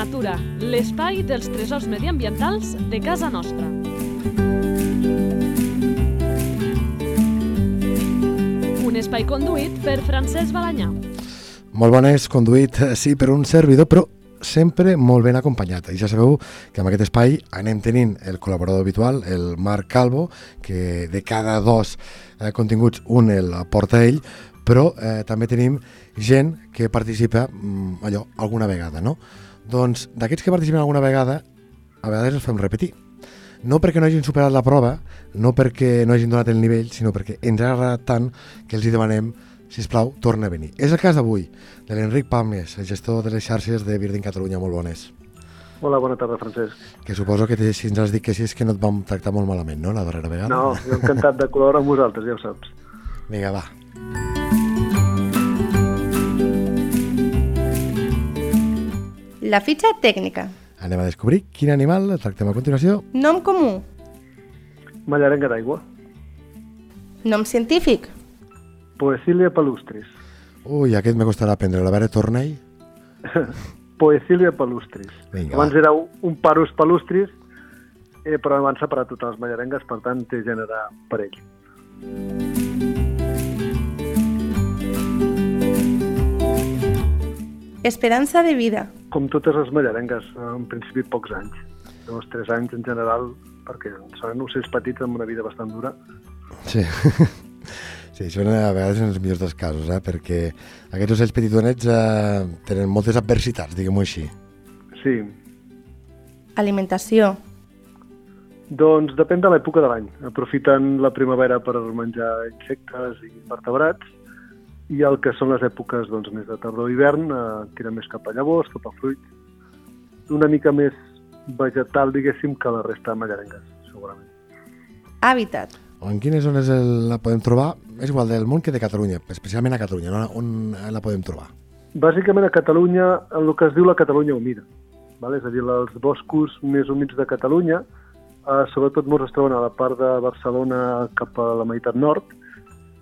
natura, l'espai dels tresors mediambientals de casa nostra. Un espai conduït per Francesc Balanyà. Molt bones, conduït, eh, sí, per un servidor, però sempre molt ben acompanyat. I ja sabeu que en aquest espai anem tenint el col·laborador habitual, el Marc Calvo, que de cada dos eh, continguts un el porta ell, però eh, també tenim gent que participa mm, allò alguna vegada, no? Doncs d'aquests que participen alguna vegada, a vegades els fem repetir. No perquè no hagin superat la prova, no perquè no hagin donat el nivell, sinó perquè ens ha agradat tant que els hi demanem si plau, torna a venir. És el cas d'avui, de l'Enric Palmes, el gestor de les xarxes de Virgin Catalunya. Molt bones. Hola, bona tarda, Francesc. Que suposo que si ens has dit que sí és que no et vam tractar molt malament, no?, la darrera vegada. No, jo encantat de col·laborar amb vosaltres, ja ho saps. Vinga, va. La fitxa tècnica. Anem a descobrir quin animal tractem a continuació. Nom comú. Mallarenga d'aigua. Nom científic. Poecilia palustris. Ui, aquest me costarà aprendre. A veure, torna-hi. Poecilia palustris. Vinga, abans va. era un parus palustris, eh, però van separar totes les mallarengues, per tant té gènere parell. Esperança de vida. Com totes les mallarengues, en principi pocs anys. Dos, tres anys en general, perquè són ocells petits amb una vida bastant dura. Sí. Sí, són a vegades en els millors dels casos, eh? perquè aquests ocells petitonets eh, tenen moltes adversitats, diguem-ho així. Sí, Alimentació. Doncs depèn de l'època de l'any. Aprofiten la primavera per menjar insectes i vertebrats i el que són les èpoques doncs, més de tardor i hivern eh, tiren més cap a llavors, cap a fruits. Una mica més vegetal, diguéssim, que la resta de mallarengues, segurament. Hàbitat. En quines zones el- la podem trobar? És igual del món que de Catalunya, especialment a Catalunya, no? on la podem trobar? Bàsicament a Catalunya, en el que es diu la Catalunya humida, vale? és a dir, els boscos més humits de Catalunya, eh, sobretot molts es troben a la part de Barcelona cap a la meitat nord,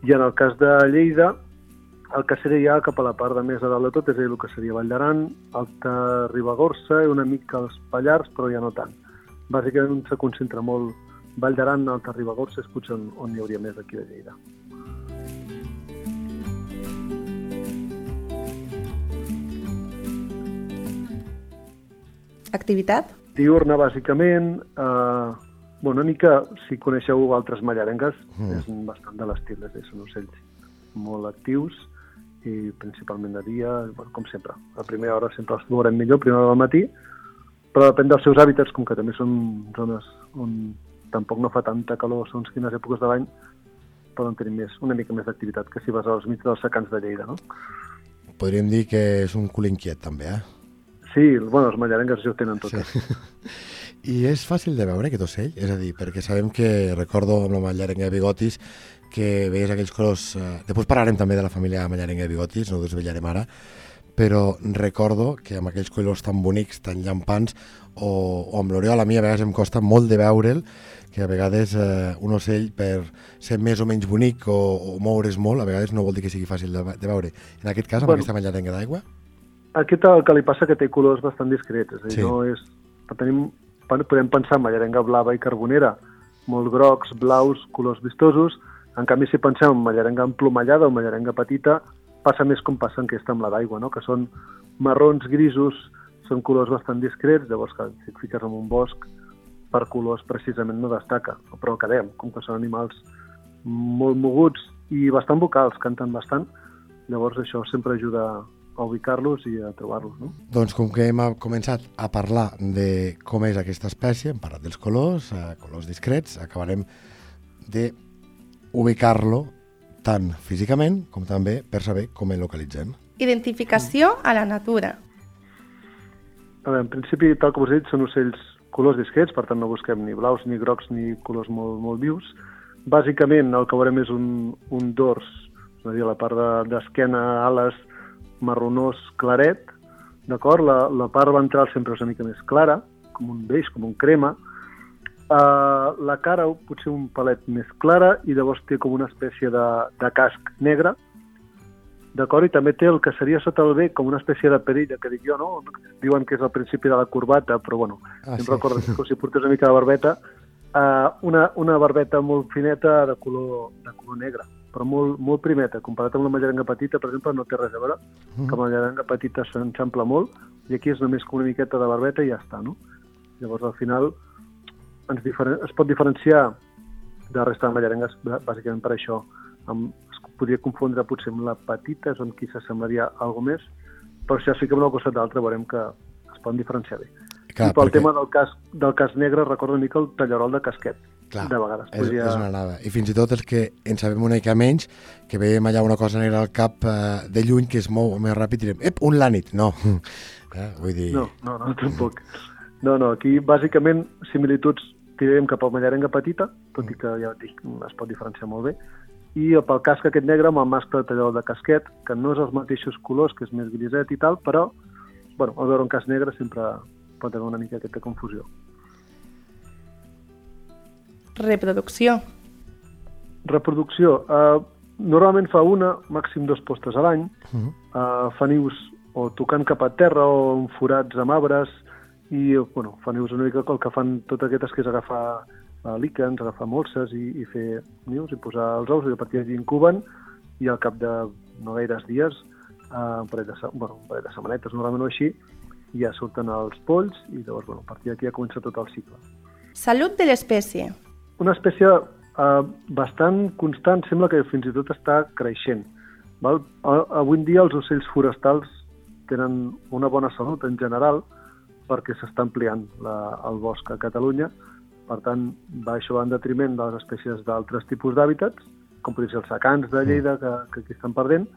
i en el cas de Lleida, el que seria ja cap a la part de més a dalt de tot, és a dir, el que seria Vall d'Aran, Alta Ribagorça i una mica els Pallars, però ja no tant. Bàsicament se concentra molt Vall d'Aran, Alta Ribagorça, és potser on, on hi hauria més aquí de Lleida. Activitat. diurna, bàsicament. Eh, bueno, una mica, si coneixeu altres mallarengues, Mm. és bastant de l'estil, és són ocells molt actius i principalment de dia, bueno, com sempre. A primera hora sempre els trobarem millor, primera hora del matí, però depèn dels seus hàbitats, com que també són zones on tampoc no fa tanta calor segons quines èpoques de l'any, poden tenir més, una mica més d'activitat que si vas als mig dels secans de Lleida, no? Podríem dir que és un cul inquiet, també, eh? Sí, bueno, els mallarengues ja ho tenen totes. Sí. I és fàcil de veure aquest ocell? És a dir, perquè sabem que, recordo amb la mallarenga bigotis, que veies aquells colors... Eh, després parlarem també de la família mallarenga de bigotis, no ho desvetllarem ara, però recordo que amb aquells colors tan bonics, tan llampants, o, o amb l'Oriol a mi a vegades em costa molt de veure'l, que a vegades eh, un ocell per ser més o menys bonic o, o moure's molt, a vegades no vol dir que sigui fàcil de, de veure. En aquest cas, amb Bueno. aquesta mallarenga d'aigua, Aquest el que li passa que té colors bastant discrets, és a dir, sí. no és... Tenim, podem pensar en mallarenga blava i carbonera, molt grocs, blaus, colors vistosos, en canvi si pensem en mallarenga emplomallada o mallarenga petita, passa més com passa en aquesta amb la d'aigua, no? que són marrons, grisos, són colors bastant discrets, llavors que si et fiques en un bosc, per colors precisament no destaca, però que dèiem, com que són animals molt moguts i bastant vocals, canten bastant, llavors això sempre ajuda a ubicar-los i a trobar-los, no? Doncs com que hem començat a parlar de com és aquesta espècie, hem parlat dels colors, eh, colors discrets, acabarem de ubicar-lo tant físicament com també per saber com el localitzem. Identificació a la natura. A veure, en principi, tal com us he dit, són ocells colors discrets, per tant no busquem ni blaus, ni grocs, ni colors molt, molt vius. Bàsicament el que veurem és un, un dors, és a dir, la part de- d'esquena, de, ales, marronós, claret, d'acord? La, la part ventral sempre és una mica més clara, com un beix, com un crema. Uh, la cara potser un palet més clara i llavors té com una espècie de, de casc negre, d'acord? I també té el que seria sota el bec com una espècie de perilla, que dic jo, no? Diuen que és el principi de la corbata, però bueno, Ah, em sí. recordo que si portés una mica de barbeta, uh, una, una barbeta molt fineta de color, de color negre, però molt, molt primeta. Comparat amb la mallerenga petita, per exemple, no té res a veure, Mhm. que la mallerenga petita s'enxampla molt, i aquí és només com una miqueta de barbeta i ja està, no? Llavors, al final, ens diferen es pot diferenciar de la resta de mallerengues, bà- bàsicament per això. Amb, es podria confondre potser amb la petita, és on qui s'assemblaria alguna més, però si es fiquem una cosa d'altra veurem que es poden diferenciar bé. Clar, I pel perquè- tema del cas, del cas negre, recorda una mica el tallarol de casquet. Clar, de vegades. és, podria- és una anada. I fins i tot els que en sabem una mica menys, que veiem allà una cosa negra al cap eh, de lluny que es mou més ràpid, direm, ep, un lànit. No, eh, vull dir... No, no, no, tampoc. No, no, aquí bàsicament similituds tirarem cap a mallerenga petita, tot i que ja dic, es pot diferenciar molt bé, i pel casc aquest negre amb el mascle de tallador de casquet, que no és els mateixos colors, que és més griset i tal, però bueno, al veure un casc negre sempre pot haver una mica aquesta confusió. Reproducció. Reproducció. Uh, normalment fa una, màxim dos postes a l'any. Mhm. Uh, fa nius o tocant cap a terra o en forats amb arbres i bueno, fa nius una mica el que fan totes aquestes que és agafar uh, líquens, agafar molses i, i fer nius i posar els ous i a partir d'allí incuben i al cap de no gaires dies, uh, un, parell de, bueno, un parell de setmanetes normalment o així, ja surten els polls i llavors bueno, a partir d'aquí ja comença tot el cicle Salut de l'espècie. una espècie eh, bastant constant, sembla que fins i tot està creixent. Val? A, avui en dia els ocells forestals tenen una bona salut en general perquè s'està ampliant la, el bosc a Catalunya, per tant va això va en detriment de les espècies d'altres tipus d'hàbitats, com podria ser els secans de Lleida que, que aquí estan perdent,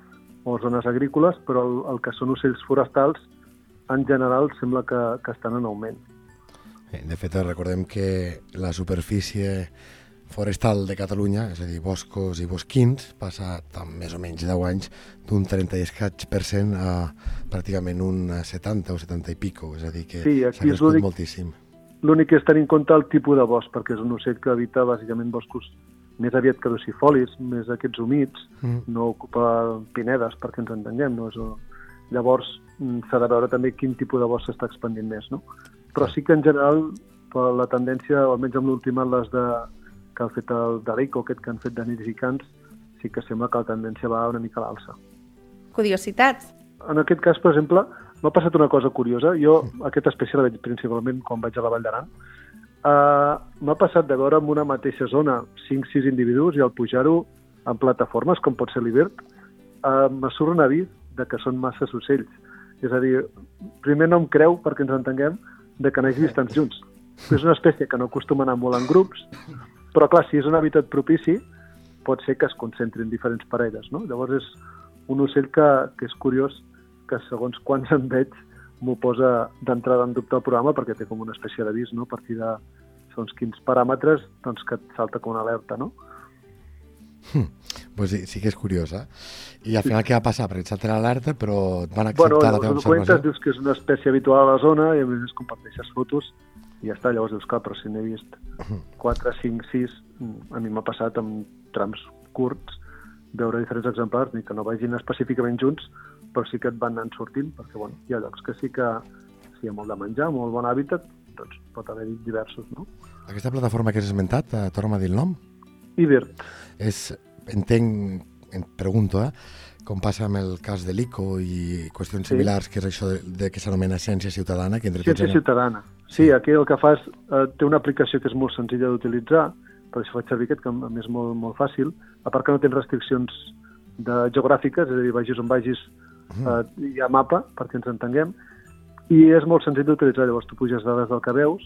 o zones agrícoles, però el, el que són ocells forestals en general sembla que, que estan en augment. De fet, recordem que la superfície forestal de Catalunya, és a dir, boscos i bosquins, passa en més o menys 10 anys d'un 30 i escaig per cent a pràcticament un 70 o 70 i pico, és a dir, que Sí, s'ha és crescut moltíssim. L'únic és tenir en compte el tipus de bosc, perquè és un ocell que habita bàsicament boscos més aviat caducifolis, més aquests humits, Mm. no ocupa pinedes, perquè ens entenguem. No? És un... Llavors mm, s'ha de veure també quin tipus de bosc s'està expandint més. No? Però sí que en general per la tendència, o almenys amb l'últim atles de, que ha fet el d'Arico, aquest que han fet de nidificants, sí que sembla que la tendència va una mica a l'alça. Curiositats. En aquest cas, per exemple, m'ha passat una cosa curiosa. Jo aquesta espècie la veig principalment quan vaig a la Vall d'Aran. Uh, m'ha passat de veure en una mateixa zona 5-6 individus i al pujar-ho en plataformes, com pot ser l'Ibert, uh, me surt un avís de que són massa ocells. És a dir, primer no em creu, perquè ens entenguem, de que n'hagi vist tants junts. És una espècie que no acostuma a anar molt en grups, però clar, si és un hàbitat propici, pot ser que es concentrin diferents parelles, no? Llavors és un ocell que, que és curiós, que segons quants en veig m'ho posa d'entrada en dubte el programa perquè té com una espècie d'avís, no? A partir de segons quins paràmetres, doncs que et salta com una alerta, no? Pues sí, sí que és curiós, eh? I al final què va passar? Perquè et salta l'alerta, però et van Bueno, acceptar la llavors teva observació? dius que és una espècie habitual a la zona i a més comparteixes fotos i ja està, llavors dius, clar, però si n'he vist 4, 5, 6, a mi m'ha passat amb trams curts veure diferents exemplars, ni que no vagin específicament junts, però sí que et van anant sortint, perquè bueno, hi ha llocs que sí que si hi ha molt de menjar, molt bon hàbitat, doncs pot haver-hi diversos, no? Aquesta plataforma que has esmentat, eh, torna'm a dir el nom? Ibert, És, entenc, em pregunto, eh, com passa amb el cas de l'ICO i qüestions Sí. similars, que és això de, de que s'anomena ciència ciutadana, que entre tots... Ciència anem- ciutadana. Sí, aquí el que fa és, eh, té una aplicació que és molt senzilla d'utilitzar, per això faig servir aquest, que és molt, molt fàcil, a part que no tens restriccions de geogràfiques, és a dir, vagis on vagis, eh, hi ha mapa, perquè ens entenguem, i és molt senzill d'utilitzar, llavors tu puges dades del que veus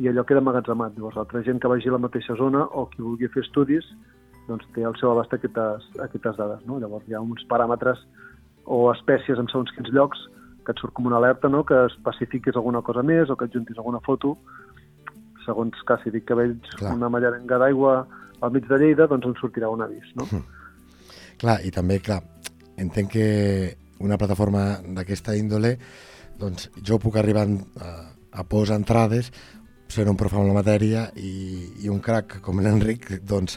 i allò queda emmagatzemat. Llavors, l'altra gent que vagi a la mateixa zona o qui vulgui fer estudis, doncs té al seu abast aquestes, aquestes dades. No? Llavors, hi ha uns paràmetres o espècies en segons quins llocs que et surt com una alerta, no? que especifiquis alguna cosa més o que adjuntis alguna foto. Segons que si dic que veig Clar. una mallarenga d'aigua al mig de Lleida, doncs em sortirà un avís. No? Clar, i també, clar, entenc que una plataforma d'aquesta índole, doncs jo puc arribar a, a posar entrades, ser un prof en la matèria i, i un crac com l'Enric, doncs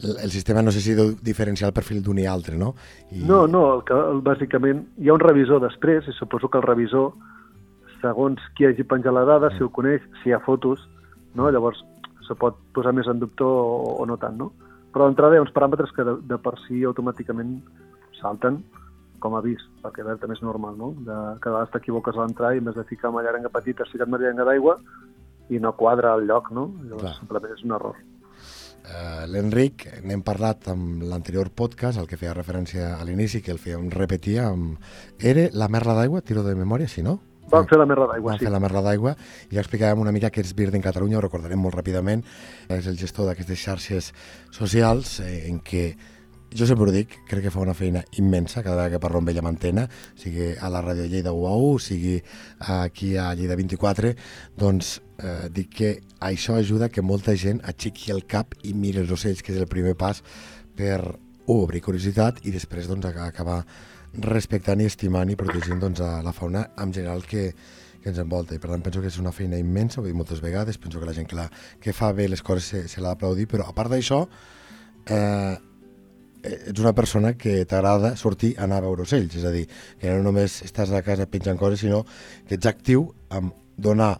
el, sistema no sé si deu diferenciar el perfil d'un i altre, no? I... No, no, el que, el, bàsicament hi ha un revisor després i suposo que el revisor, segons qui hagi penjat la dada, si ho coneix, si hi ha fotos, no? llavors se pot posar més en dubte o, o no tant, no? Però d'entrada hi ha uns paràmetres que de, de per si automàticament salten com a vist, perquè verd també és normal, no? De, que a vegades t'equivoques a l'entrar i en vez de ficar mallerenga petita has ficat mallerenga d'aigua i no quadra el lloc, no? Llavors Clar. simplement és un error. Uh, L'Enric, n'hem parlat amb l'anterior podcast, el que feia referència a l'inici, que el feia un repetia, amb... era la merla d'aigua, tiro de memòria, si no? Vam fer la merda d'aigua, Vam sí. fer la merla d'aigua i ja explicàvem una mica que és Bird en Catalunya, ho recordarem molt ràpidament, és el gestor d'aquestes xarxes socials eh, en què jo sempre ho dic, crec que fa una feina immensa cada vegada que parlo amb ell amb antena, sigui a la ràdio Lleida UAU, sigui aquí a Lleida 24, doncs eh, dic que això ajuda que molta gent aixequi el cap i miri els ocells, que és el primer pas per obrir curiositat i després doncs, ac- acabar respectant i estimant i protegint doncs, a la fauna en general que, que ens envolta. I per tant penso que és una feina immensa, ho he dit moltes vegades, penso que la gent que, la, que fa bé les coses se, se l'ha d'aplaudir, però a part d'això, eh, ets una persona que t'agrada sortir a anar a veure ocells, és a dir, que no només estàs a casa penjant coses, sinó que ets actiu amb donar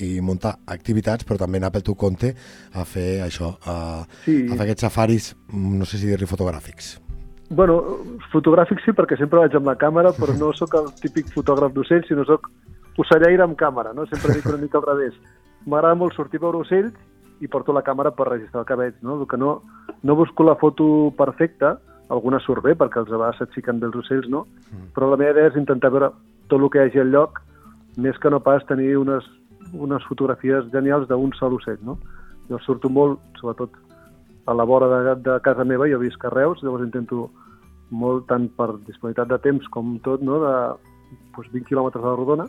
i muntar activitats, però també anar pel teu compte a fer això, a, Sí. a fer aquests safaris, no sé si dir-li fotogràfics. Bueno, fotogràfic sí, perquè sempre vaig amb la càmera, però no sóc el típic fotògraf d'ocells, sinó sóc ocellaire amb càmera, no? Sempre dic una mica al revés. M'agrada molt sortir a veure ocells i porto la càmera per registrar el que veig, no? El que no, no busco la foto perfecta, alguna surt bé, perquè els a vegades s'aixequen bé els ocells, no? Però la meva idea és intentar veure tot el que hi hagi al lloc, més que no pas tenir unes, unes fotografies genials d'un sol ocell, no? Jo surto molt, sobretot a la vora de, de casa meva, jo visc a Reus, llavors intento molt, tant per disponibilitat de temps com tot, no? de doncs, 20 quilòmetres a la rodona,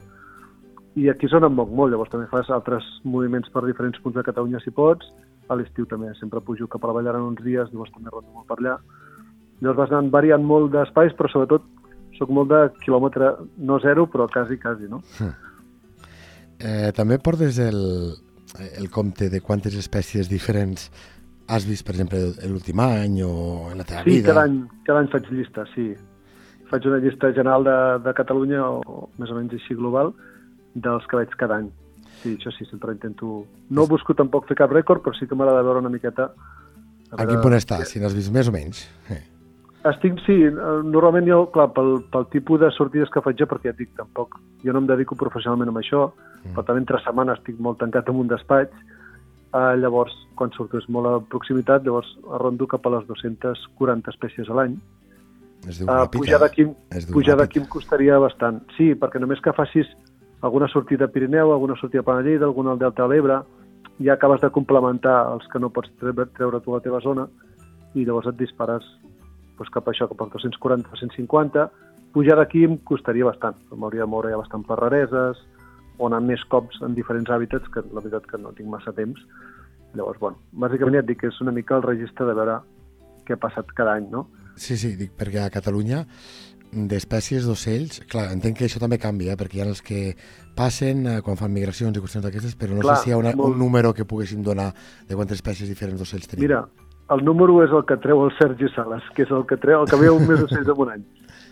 i aquí és on em moc molt, llavors també fas altres moviments per diferents punts de Catalunya si pots, a l'estiu també sempre pujo cap a la Ballara uns dies, llavors també rondo molt per allà. Llavors vas anant variant molt d'espais, però sobretot sóc molt de quilòmetre, no zero, però quasi, quasi, no? Eh, també portes el, el compte de quantes espècies diferents has vist, per exemple, l'últim any o en la teva Sí, vida? cada any, cada any faig llista, sí. Faig una llista general de, de Catalunya, o, o més o menys així global, dels que veig cada any. Sí, això sí, sempre intento... No busco tampoc fer cap rècord, però sí que m'agrada veure una miqueta... A quin punt estàs, si n'has vist més o menys? Eh. Estic, sí, eh, normalment jo, clar, pel, pel tipus de sortides que faig jo, perquè ja et dic, tampoc, jo no em dedico professionalment a això, mm. per tant, entre setmana estic molt tancat en un despatx, eh, llavors, quan surto és molt a proximitat, llavors rondo cap a les 240 espècies a l'any, Es diu Uh, ràpid, pujar eh? d'aquí pujar d'aquí em costaria bastant. Sí, perquè només que facis alguna sortida a Pirineu, alguna sortida a Panellida, alguna al Delta de l'Ebre, ja acabes de complementar els que no pots treure, treure tu a la teva zona i llavors et dispares doncs, cap a això, cap als 240, 250. Pujar d'aquí em costaria bastant. M'hauria de moure ja bastant per rareses o anar més cops en diferents hàbitats, que la veritat que no tinc massa temps. Llavors, bueno, bàsicament ja et dic que és una mica el registre de veure què ha passat cada any, no? Sí, sí, dic perquè a Catalunya d'espècies d'ocells, clar, entenc que això també canvia, eh, perquè hi ha els que passen eh, quan fan migracions i qüestions d'aquestes, però no Clar, sé si hi ha una, molt. un número que poguéssim donar de quantes espècies diferents d'ocells tenim. Mira, el número és el que treu el Sergi Sales, que és el que treu, el que veu més ocells en un any.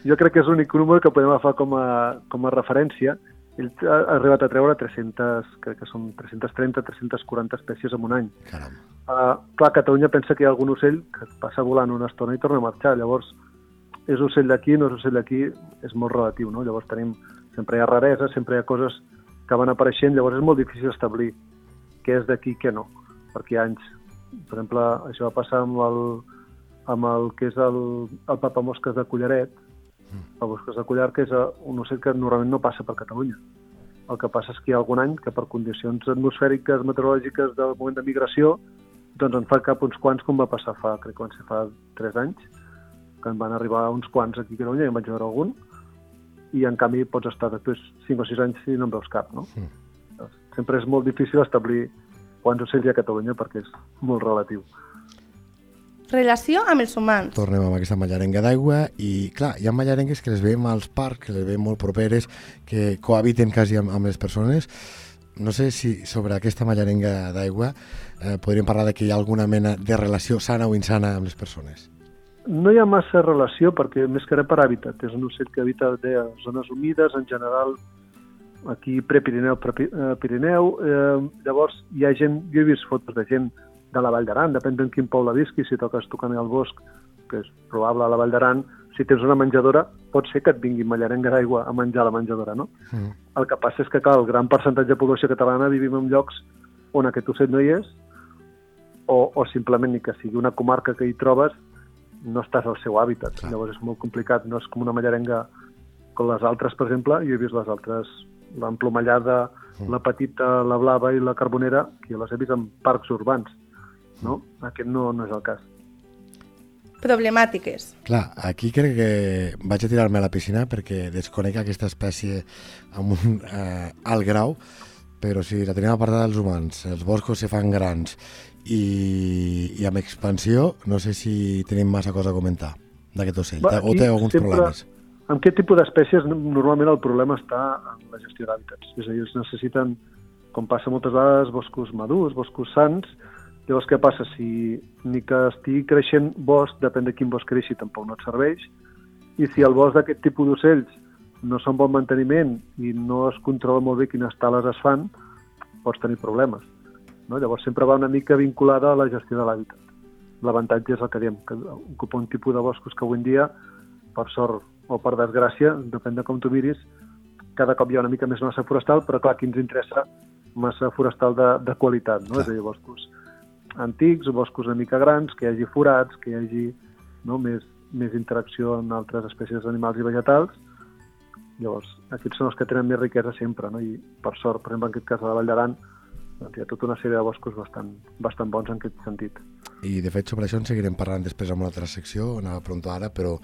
Jo crec que és l'únic número que podem agafar com a, com a referència. Ell ha arribat a treure 300, crec que són 330, 340 espècies en un any. Caram. Uh, clar, Catalunya pensa que hi ha algun ocell que passa volant una estona i torna a marxar. Llavors, és ocell d'aquí, no és ocell d'aquí, és molt relatiu, no? Llavors tenim, sempre hi ha rareses, sempre hi ha coses que van apareixent, llavors és molt difícil establir què és d'aquí i què no, perquè hi ha anys. Per exemple, això va passar amb el, amb el que és el, el papamosques de Collaret, el mosques de collar, que és eh, un ocell que normalment no passa per Catalunya. El que passa és que hi ha algun any que per condicions atmosfèriques, meteorològiques del moment de migració, doncs en fa cap uns quants com va passar fa, crec que van ser fa 3 anys, que en van arribar uns quants aquí a Catalunya, i en vaig veure algun, i en canvi pots estar després 5 o 6 anys i no en veus cap, no? Mm. Sempre és molt difícil establir quants ocells hi ha a Catalunya perquè és molt relatiu. Relació amb els humans. Tornem amb aquesta mallarenga d'aigua i, clar, hi ha mallarengues que les veiem als parcs, que les veiem molt properes, que cohabiten quasi amb, amb les persones. no sé si sobre aquesta mallarenga d'aigua eh, podríem parlar de que hi ha alguna mena de relació sana o insana amb les persones. No hi ha massa relació perquè més que res per hàbitat. És un ocell que habita a zones humides, en general aquí prepirineu, Pirineu. Eh, llavors hi ha gent, jo he vist fotos de gent de la Vall d'Aran, depèn de quin poble visqui, si toques tocant al bosc, que és probable a la Vall d'Aran, si tens una menjadora, pot ser que et vingui mallarenga d'aigua a menjar a la menjadora, no? Mm. El que passa és que, clar, el gran percentatge de població catalana vivim en llocs on aquest ocell no hi és, o, o simplement ni que sigui una comarca que hi trobes, no estàs al seu hàbitat. Clar. Llavors és molt complicat, no és com una mallarenga com les altres, per exemple, jo he vist les altres, l'emplomallada, mm. la petita, la blava i la carbonera, que les he vist en parcs urbans. No? Mm. Aquest no, no és el cas. Problemàtiques. Clar, aquí crec que vaig a tirar-me a la piscina perquè desconec aquesta espècie amb un eh, alt grau, però si la tenim apartada dels humans, els boscos se fan grans i, i amb expansió, no sé si tenim massa cosa a comentar d'aquest ocell, Va, o té alguns sempre, problemes. Amb aquest tipus d'espècies normalment el problema està en la gestió d'hàbitats, és a dir, es necessiten, com passa moltes vegades, boscos madurs, boscos sants, llavors què passa? Si ni que estigui creixent bosc, depèn de quin bosc creixi, tampoc no et serveix, i si el bosc d'aquest tipus d'ocells no són bon manteniment i no es controla molt bé quines tales es fan, pots tenir problemes. No? Llavors sempre va una mica vinculada a la gestió de l'hàbitat. L'avantatge és el que diem, que ocupa un tipus de boscos que avui en dia, per sort o per desgràcia, depèn de com tu miris, cada cop hi ha una mica més massa forestal, però clar, aquí ens interessa massa forestal de, de qualitat, no? Clar. és a dir, boscos antics, boscos una mica grans, que hi hagi forats, que hi hagi no, més, més interacció amb altres espècies animals i vegetals. Llavors, aquests són els que tenen més riquesa sempre, no? i per sort, per exemple, en aquest cas a la Vall d'Aran, doncs hi ha tota una sèrie de boscos bastant, bastant bons en aquest sentit. I de fet sobre això en seguirem parlant després amb una altra secció, anava pronto ara, però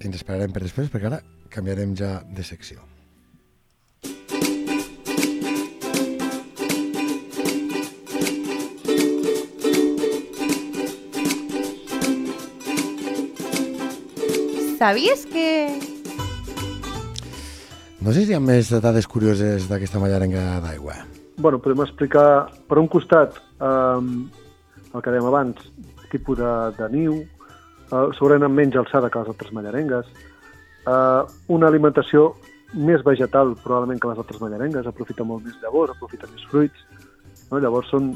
ens esperarem per després perquè ara canviarem ja de secció. Sabies que... No sé si hi ha més dades curioses d'aquesta mallarenga d'aigua bueno, podem explicar, per un costat, eh, el que dèiem abans, tipus de, de niu, eh, segurament menys alçada que les altres mallarengues, eh, una alimentació més vegetal probablement que les altres mallarengues, aprofita molt més llavors, aprofita més fruits, no? llavors són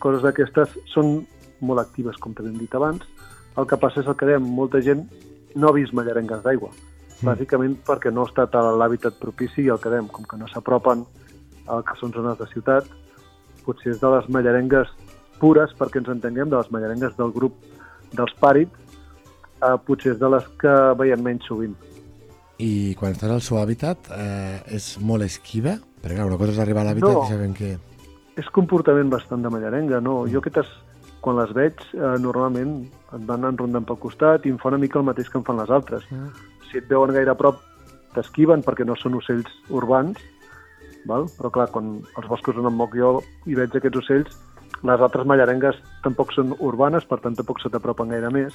coses d'aquestes, són molt actives, com t'hem dit abans, el que passa és el que dèiem, molta gent no ha vist mallarengues d'aigua, mm. bàsicament perquè no ha estat a l'hàbitat propici i el que dèiem, com que no s'apropen el que són zones de ciutat, potser és de les mallarengues pures, perquè ens entenguem, de les mallarengues del grup dels pàrids, eh, potser és de les que veiem menys sovint. I quan estàs al seu hàbitat eh, és molt esquiva? Perquè clar, una cosa és arribar a l'hàbitat no, i sabem que... És comportament bastant de mallarenga, no? Mm. Jo aquestes, quan les veig, eh, normalment et van enrondant pel costat i em fa una mica el mateix que em fan les altres. Mm. Si et veuen gaire a prop, t'esquiven perquè no són ocells urbans, val? però clar, quan els boscos on em moc jo i veig aquests ocells, les altres mallarengues tampoc són urbanes, per tant tampoc se t'apropen gaire més.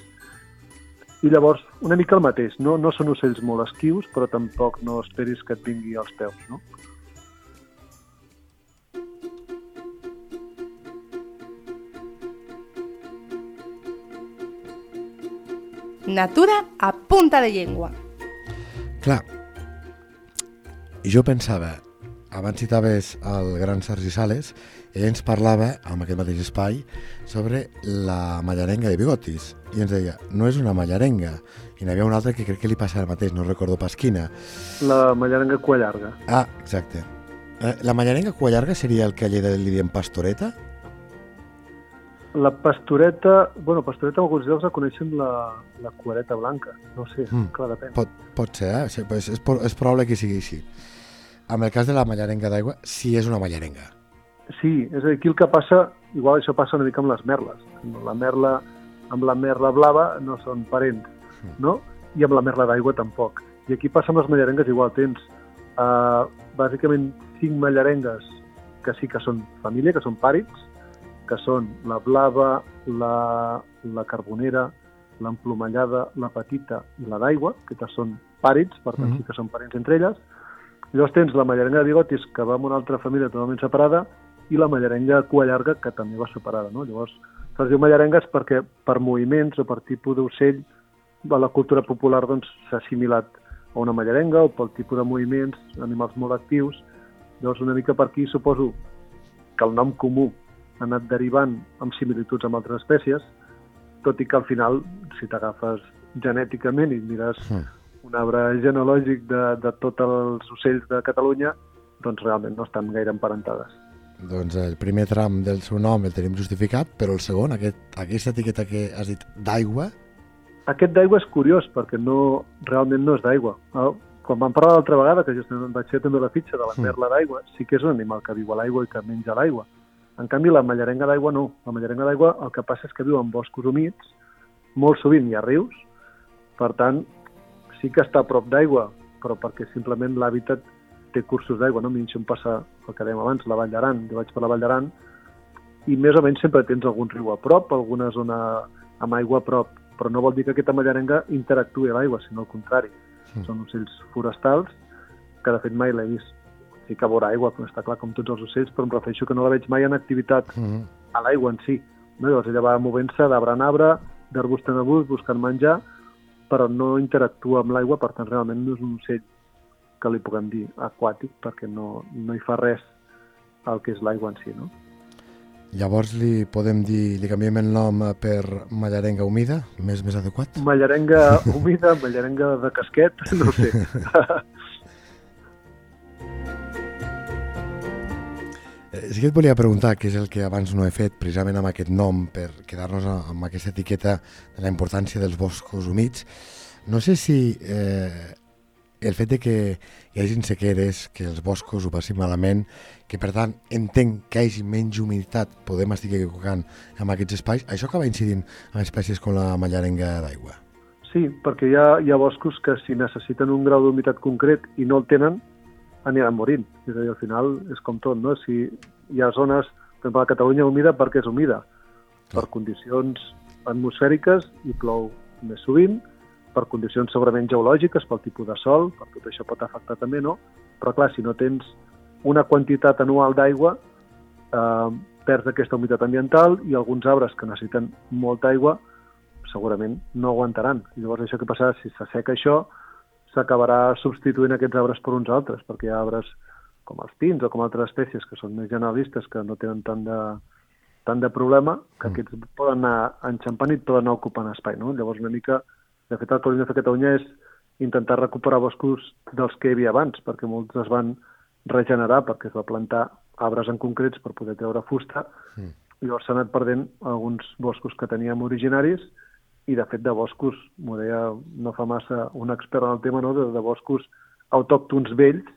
I llavors, una mica el mateix, no, no són ocells molt esquius, però tampoc no esperis que et vingui als peus, no? Natura a punta de llengua. Clar, jo pensava, abans citaves el gran Sergi Sales, ell ens parlava, amb aquest mateix espai, sobre la mallarenga de bigotis. I ens deia, no és una mallarenga. I n'hi havia una altra que crec que li passa el mateix, no recordo pas quina. La mallarenga cua llarga. Ah, exacte. Eh, la mallarenga cua llarga seria el que allà li diem pastoreta? La pastoreta, bueno, pastoreta en alguns llocs la coneixen la, la cuareta blanca, no sé, mm. clar, depèn. Pot, pot ser, eh? Sí, és, és, és probable que sigui així amb el cas de la mallarenga d'aigua, sí és una mallarenga. Sí, és a dir, aquí el que passa, igual això passa una mica amb les merles. La merla amb la merla blava no són parents, no? I amb la merla d'aigua tampoc. I aquí passa amb les mallarengues igual, tens uh, bàsicament cinc mallarengues que sí que són família, que són pàrids, que són la blava, la, la carbonera, l'emplomallada, la petita i la d'aigua, que són pàrids, per tant mm -hmm. sí que són parents entre elles, Llavors tens la mallarenga de bigotis, que va amb una altra família totalment separada, i la mallarenga de cua llarga, que també va separada. No? Llavors, se'ls diu mallarengues perquè per moviments o per tipus d'ocell a la cultura popular doncs, s'ha assimilat a una mallarenga o pel tipus de moviments, animals molt actius. Llavors, una mica per aquí suposo que el nom comú ha anat derivant amb similituds amb altres espècies, tot i que al final, si t'agafes genèticament i mires mm. Un arbre genealògic de, de tots els ocells de Catalunya, doncs realment no estan gaire emparentades. Doncs el primer tram del seu nom el tenim justificat, però el segon, aquest, aquesta etiqueta que has dit d'aigua... Aquest d'aigua és curiós, perquè no, realment no és d'aigua. Quan vam parlar l'altra vegada, que justament vaig fer també la fitxa de la hmm. merla d'aigua, sí que és un animal que viu a l'aigua i que menja l'aigua. En canvi, la mallarenga d'aigua no. La mallarenga d'aigua el que passa és que viu en boscos humits, molt sovint hi ha rius, per tant, sí que està a prop d'aigua, però perquè simplement l'hàbitat té cursos d'aigua, no? A mi em passa el que dèiem abans, la Vall d'Aran, jo vaig per la Vall d'Aran, i més o menys sempre tens algun riu a prop, alguna zona amb aigua a prop, però no vol dir que aquesta mallarenga interactui a l'aigua, sinó al contrari. Mm. Són ocells forestals, que de fet mai l'he vist sí que veure aigua, però està clar, com tots els ocells, però em refereixo que no la veig mai en activitat mm -hmm. a l'aigua en si. No? Llavors ella va movent-se d'arbre en arbre, d'arbust en arbust, buscant menjar, però no interactua amb l'aigua, per tant realment no és un ocell que li puguem dir aquàtic, perquè no, no hi fa res al que és l'aigua en si. No? Llavors li podem dir, li canviem el nom per mallarenga humida, més més adequat? Mallarenga humida, mallarenga de casquet, no sé. sí que et volia preguntar, què és el que abans no he fet, precisament amb aquest nom, per quedar-nos amb aquesta etiqueta de la importància dels boscos humits. No sé si eh, el fet de que hi hagin sequeres, que els boscos ho passin malament, que per tant entenc que hi hagi menys humitat, podem estar equivocant amb aquests espais, això acaba incidint en espècies com la mallarenga d'aigua? Sí, perquè hi ha, hi ha boscos que si necessiten un grau d'humitat concret i no el tenen, aniran morint. És a dir, al final és com tot, no? Si hi ha zones, per exemple, a Catalunya humida perquè és humida, per condicions atmosfèriques i plou més sovint, per condicions segurament geològiques, pel tipus de sol, per tot això pot afectar també, no? Però clar, si no tens una quantitat anual d'aigua, eh, perds aquesta humitat ambiental i alguns arbres que necessiten molta aigua segurament no aguantaran. I llavors això que passarà, si s'asseca això, s'acabarà substituint aquests arbres per uns altres, perquè hi ha arbres com els pins o com altres espècies que són més generalistes, que no tenen tant de, tant de problema, que mm. aquests poden anar enxampant i poden anar ocupant espai. No? Llavors, una mica, de fet, el que hauríem de fer a Catalunya és intentar recuperar boscos dels que hi havia abans, perquè molts es van regenerar, perquè es va plantar arbres en concrets per poder treure fusta, mm. i llavors s'han anat perdent alguns boscos que teníem originaris, i de fet de boscos, m'ho deia no fa massa un expert en el tema, no? de, de boscos autòctons vells,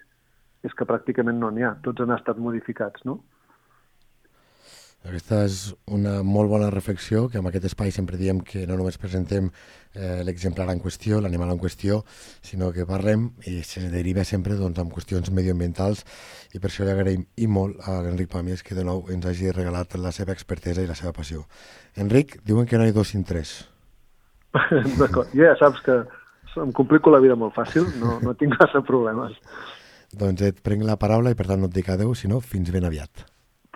és que pràcticament no n'hi ha, tots han estat modificats, no? Aquesta és una molt bona reflexió, que en aquest espai sempre diem que no només presentem eh, l'exemplar en qüestió, l'animal en qüestió, sinó que parlem i se deriva sempre doncs, amb qüestions medioambientals i per això li agraïm i molt a l'Enric Pàmies que de nou ens hagi regalat la seva expertesa i la seva passió. Enric, diuen que no hi dos sin tres. D'acord, ja saps que em complico la vida molt fàcil, no, no tinc massa problemes. Doncs et prenc la paraula i per tant no et dic adeu, sinó fins ben aviat.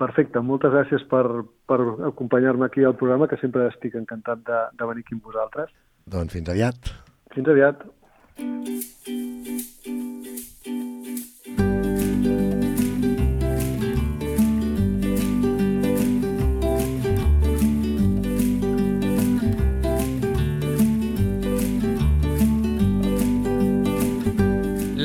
Perfecte, moltes gràcies per, per acompanyar-me aquí al programa, que sempre estic encantat de, de venir aquí amb vosaltres. Doncs fins aviat. Fins aviat.